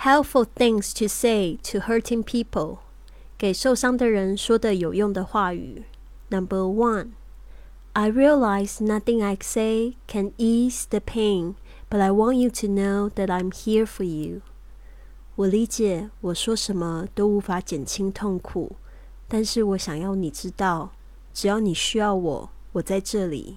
Helpful things to say to hurting people，给受伤的人说的有用的话语。Number one, I realize nothing I say can ease the pain, but I want you to know that I'm here for you. 我理解我说什么都无法减轻痛苦，但是我想要你知道，只要你需要我，我在这里。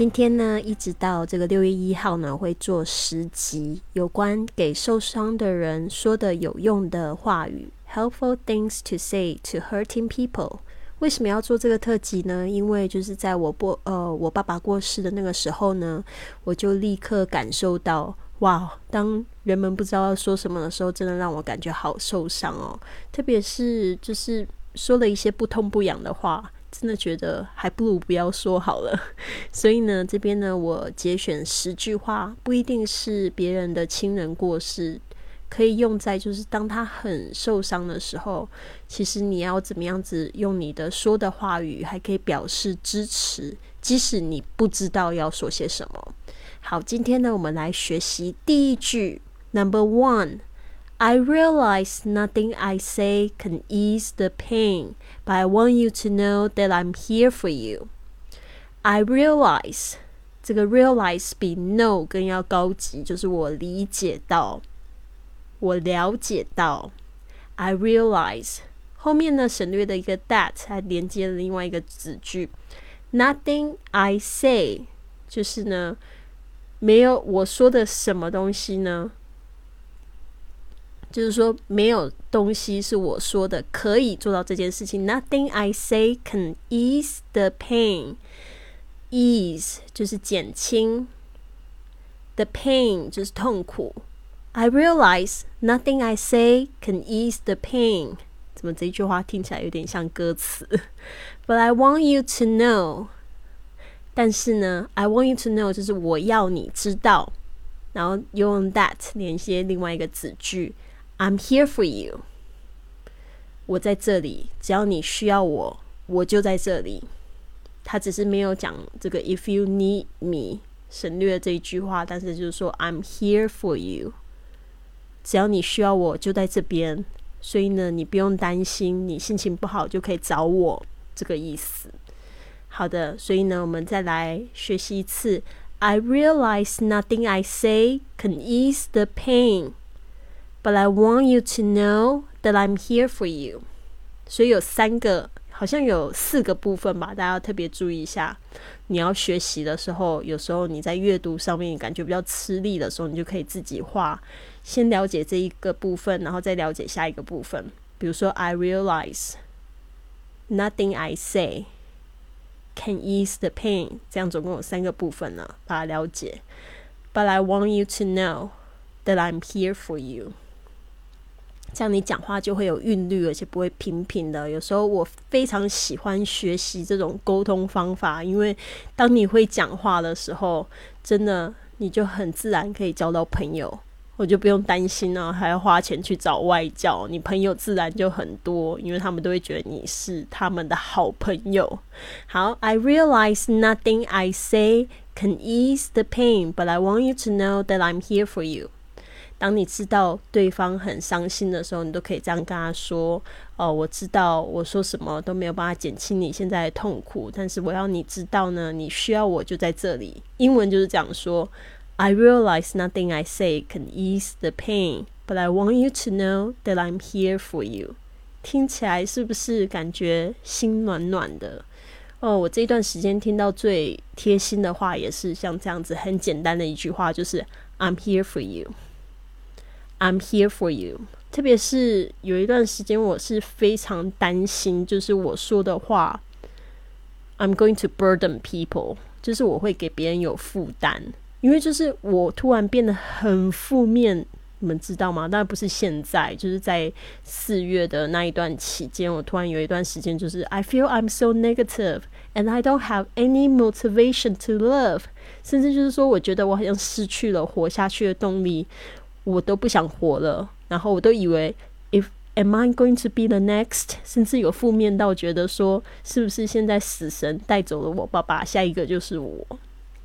今天呢，一直到这个六月一号呢，会做十集有关给受伤的人说的有用的话语，helpful things to say to hurting people。为什么要做这个特辑呢？因为就是在我过呃我爸爸过世的那个时候呢，我就立刻感受到，哇，当人们不知道要说什么的时候，真的让我感觉好受伤哦。特别是就是说了一些不痛不痒的话。真的觉得还不如不要说好了，所以呢，这边呢，我节选十句话，不一定是别人的亲人过世，可以用在就是当他很受伤的时候，其实你要怎么样子用你的说的话语，还可以表示支持，即使你不知道要说些什么。好，今天呢，我们来学习第一句，Number One。I realize nothing I say can ease the pain, but I want you to know that I'm here for you. I realize 这个 realize 比 know 更要高级，就是我理解到，我了解到。I realize 后面呢省略的一个 that 还连接了另外一个子句。Nothing I say 就是呢没有我说的什么东西呢？ 就是说，没有东西是我说的可以做到这件事情。Nothing I say can ease the pain. Ease 就是减轻，the pain 就是痛苦。I realize nothing I say can ease the pain. 怎么这句话听起来有点像歌词？But I want you to know. 但是呢，I want you to know 就是我要你知道，然后用 that 连接另外一个子句。I'm here for you。我在这里，只要你需要我，我就在这里。他只是没有讲这个 "If you need me"，省略这一句话，但是就是说 "I'm here for you"。只要你需要我，就在这边。所以呢，你不用担心，你心情不好就可以找我，这个意思。好的，所以呢，我们再来学习一次。I realize nothing I say can ease the pain. But I want you to know that I'm here for you。所以有三个，好像有四个部分吧，大家要特别注意一下。你要学习的时候，有时候你在阅读上面感觉比较吃力的时候，你就可以自己画，先了解这一个部分，然后再了解下一个部分。比如说，I realize nothing I say can ease the pain。这样总共有三个部分呢，把它了解。But I want you to know that I'm here for you。这样你讲话就会有韵律，而且不会平平的。有时候我非常喜欢学习这种沟通方法，因为当你会讲话的时候，真的你就很自然可以交到朋友，我就不用担心呢，还要花钱去找外教，你朋友自然就很多，因为他们都会觉得你是他们的好朋友。好，I realize nothing I say can ease the pain, but I want you to know that I'm here for you. 当你知道对方很伤心的时候，你都可以这样跟他说：“哦，我知道我说什么都没有办法减轻你现在的痛苦，但是我要你知道呢，你需要我就在这里。”英文就是这样说：“I realize nothing I say can ease the pain, but I want you to know that I'm here for you。”听起来是不是感觉心暖暖的？哦，我这段时间听到最贴心的话也是像这样子，很简单的一句话，就是 “I'm here for you。” I'm here for you。特别是有一段时间，我是非常担心，就是我说的话，I'm going to burden people，就是我会给别人有负担。因为就是我突然变得很负面你们知道吗？当然不是现在，就是在四月的那一段期间，我突然有一段时间就是 I feel I'm so negative and I don't have any motivation to love，甚至就是说，我觉得我好像失去了活下去的动力，我都不想活了。然后我都以为 if am I going to be the next，甚至有负面到觉得说，是不是现在死神带走了我爸爸，下一个就是我。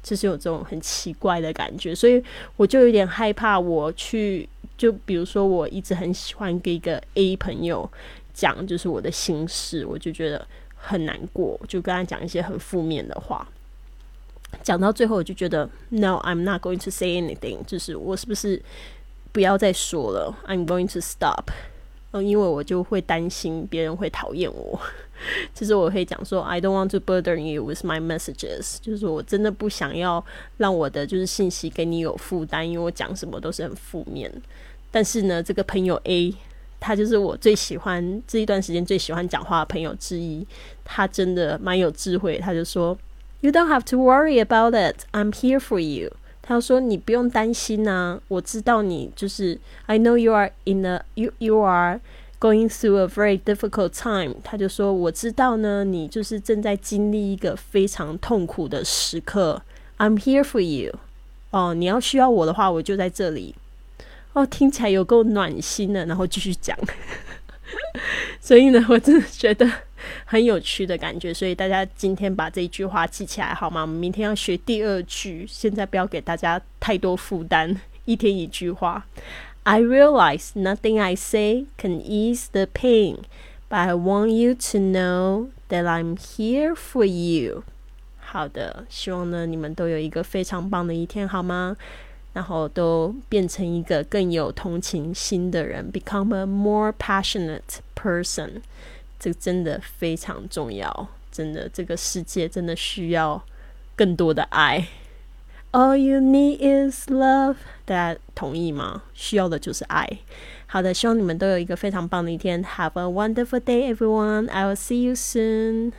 就是有这种很奇怪的感觉，所以我就有点害怕。我去，就比如说，我一直很喜欢跟一个 A 朋友讲，就是我的心事，我就觉得很难过，就跟他讲一些很负面的话。讲到最后，我就觉得 No, I'm not going to say anything。就是我是不是不要再说了？I'm going to stop。嗯，因为我就会担心别人会讨厌我。其 实我会讲说，I don't want to burden you with my messages，就是我真的不想要让我的就是信息给你有负担，因为我讲什么都是很负面。但是呢，这个朋友 A，他就是我最喜欢这一段时间最喜欢讲话的朋友之一，他真的蛮有智慧。他就说，You don't have to worry about it, I'm here for you。他说你不用担心呐，我知道你就是 I know you are in a you you are。Going through a very difficult time，他就说：“我知道呢，你就是正在经历一个非常痛苦的时刻。I'm here for you。哦，你要需要我的话，我就在这里。哦，听起来有够暖心的。然后继续讲。所以呢，我真的觉得很有趣的感觉。所以大家今天把这一句话记起来好吗？我们明天要学第二句。现在不要给大家太多负担，一天一句话。” I realize nothing I say can ease the pain, but I want you to know that I'm here for you. 好的，希望呢你们都有一个非常棒的一天，好吗？然后都变成一个更有同情心的人，become a more passionate person。这个真的非常重要，真的，这个世界真的需要更多的爱。All you need is love，大家同意吗？需要的就是爱。好的，希望你们都有一个非常棒的一天。Have a wonderful day, everyone. I will see you soon.